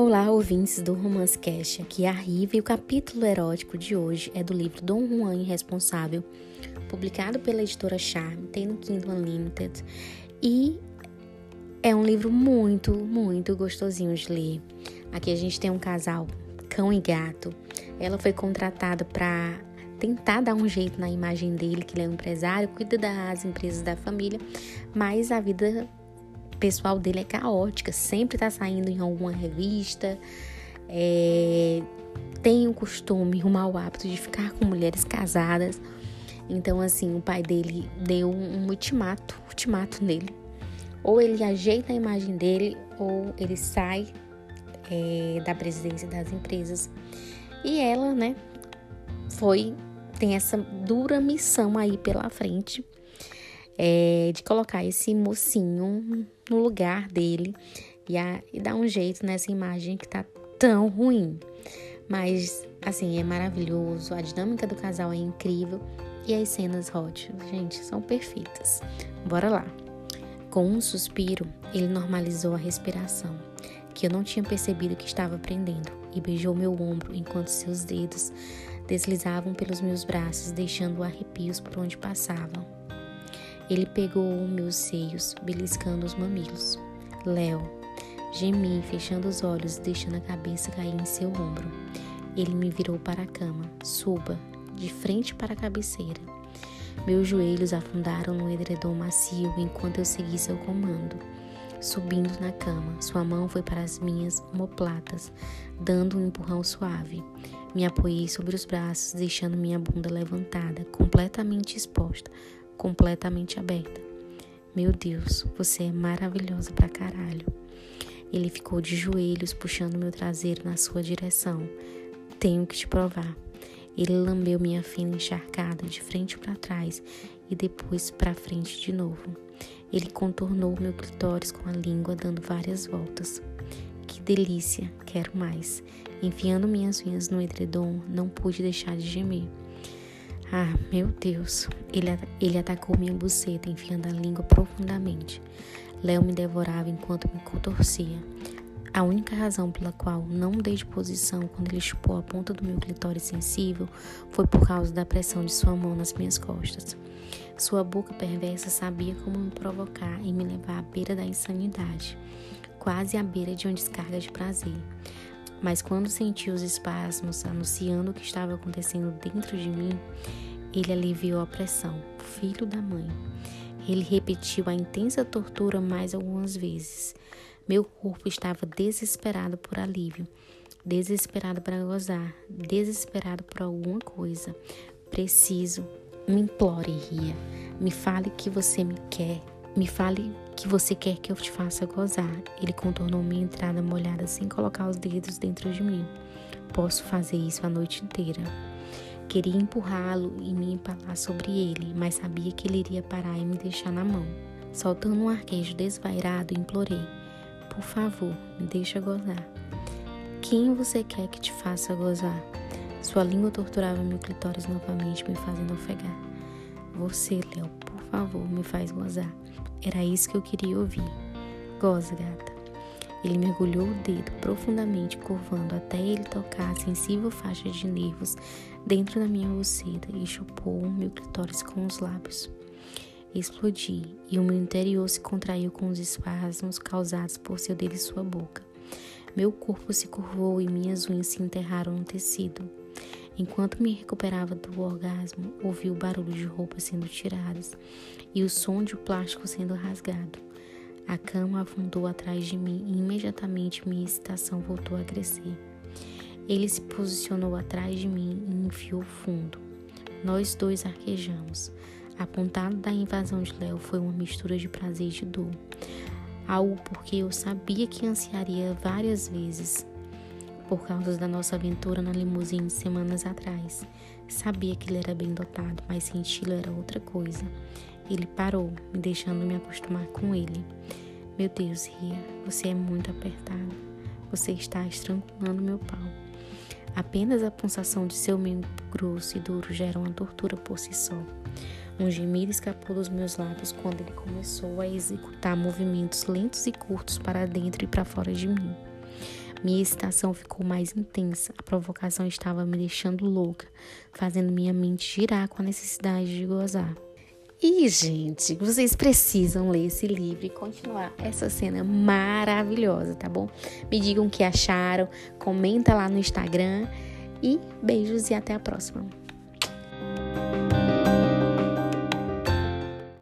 Olá, ouvintes do Romance Cash, aqui é a Riva e o capítulo erótico de hoje é do livro Dom Juan Irresponsável, publicado pela editora Charme, tem no Kindle Unlimited e é um livro muito, muito gostosinho de ler. Aqui a gente tem um casal, cão e gato. Ela foi contratada para tentar dar um jeito na imagem dele, que ele é um empresário, cuida das empresas da família, mas a vida pessoal dele é caótica, sempre tá saindo em alguma revista, é, tem o costume, o mau hábito de ficar com mulheres casadas. Então, assim, o pai dele deu um ultimato, ultimato nele. Ou ele ajeita a imagem dele, ou ele sai é, da presidência das empresas. E ela, né, foi, tem essa dura missão aí pela frente é, de colocar esse mocinho no lugar dele e, a, e dar um jeito nessa imagem que tá tão ruim. Mas, assim, é maravilhoso, a dinâmica do casal é incrível e as cenas hot, gente, são perfeitas. Bora lá. Com um suspiro, ele normalizou a respiração, que eu não tinha percebido que estava prendendo, e beijou meu ombro enquanto seus dedos deslizavam pelos meus braços, deixando arrepios por onde passavam. Ele pegou meus seios, beliscando os mamilos. Léo, gemi, fechando os olhos e deixando a cabeça cair em seu ombro. Ele me virou para a cama. Suba, de frente para a cabeceira. Meus joelhos afundaram no edredom macio enquanto eu segui seu comando. Subindo na cama, sua mão foi para as minhas omoplatas, dando um empurrão suave. Me apoiei sobre os braços, deixando minha bunda levantada, completamente exposta, completamente aberta. Meu Deus, você é maravilhosa pra caralho. Ele ficou de joelhos, puxando meu traseiro na sua direção. Tenho que te provar. Ele lambeu minha fina encharcada de frente para trás e depois para frente de novo. Ele contornou meu clitóris com a língua, dando várias voltas. Que delícia, quero mais. Enfiando minhas unhas no edredom, não pude deixar de gemer. Ah, meu Deus! Ele, ele atacou minha buceta, enfiando a língua profundamente. Léo me devorava enquanto me contorcia. A única razão pela qual não mudei de posição quando ele chupou a ponta do meu clitóris sensível foi por causa da pressão de sua mão nas minhas costas. Sua boca perversa sabia como me provocar e me levar à beira da insanidade, quase à beira de uma descarga de prazer. Mas quando senti os espasmos anunciando o que estava acontecendo dentro de mim, ele aliviou a pressão, filho da mãe. Ele repetiu a intensa tortura mais algumas vezes. Meu corpo estava desesperado por alívio, desesperado para gozar, desesperado por alguma coisa. Preciso. Me implore, Ria. Me fale que você me quer. Me fale que você quer que eu te faça gozar. Ele contornou minha entrada molhada sem colocar os dedos dentro de mim. Posso fazer isso a noite inteira. Queria empurrá-lo e me empalar sobre ele, mas sabia que ele iria parar e me deixar na mão. Soltando um arquejo desvairado, implorei: Por favor, me deixa gozar. Quem você quer que te faça gozar? Sua língua torturava meu clitóris novamente, me fazendo ofegar. Você, Léo, por favor, me faz gozar. Era isso que eu queria ouvir. Goza, gata. Ele mergulhou o dedo profundamente, curvando até ele tocar a sensível faixa de nervos dentro da minha buceta e chupou o meu clitóris com os lábios. Explodi e o meu interior se contraiu com os espasmos causados por seu dedo e sua boca. Meu corpo se curvou e minhas unhas se enterraram no tecido. Enquanto me recuperava do orgasmo, ouvi o barulho de roupas sendo tiradas e o som de plástico sendo rasgado. A cama afundou atrás de mim e imediatamente minha excitação voltou a crescer. Ele se posicionou atrás de mim e enfiou fundo. Nós dois arquejamos. A pontada da invasão de Léo foi uma mistura de prazer e de dor. Algo porque eu sabia que ansiaria várias vezes por causa da nossa aventura na limusine semanas atrás. Sabia que ele era bem dotado, mas senti-lo era outra coisa. Ele parou, me deixando me acostumar com ele. Meu Deus, Ria, você é muito apertada. Você está estrangulando meu pau. Apenas a pulsação de seu membro grosso e duro gera uma tortura por si só. Um gemido escapou dos meus lábios quando ele começou a executar movimentos lentos e curtos para dentro e para fora de mim. Minha excitação ficou mais intensa. A provocação estava me deixando louca, fazendo minha mente girar com a necessidade de gozar. E, gente, vocês precisam ler esse livro e continuar essa cena maravilhosa, tá bom? Me digam o que acharam, comenta lá no Instagram e beijos e até a próxima.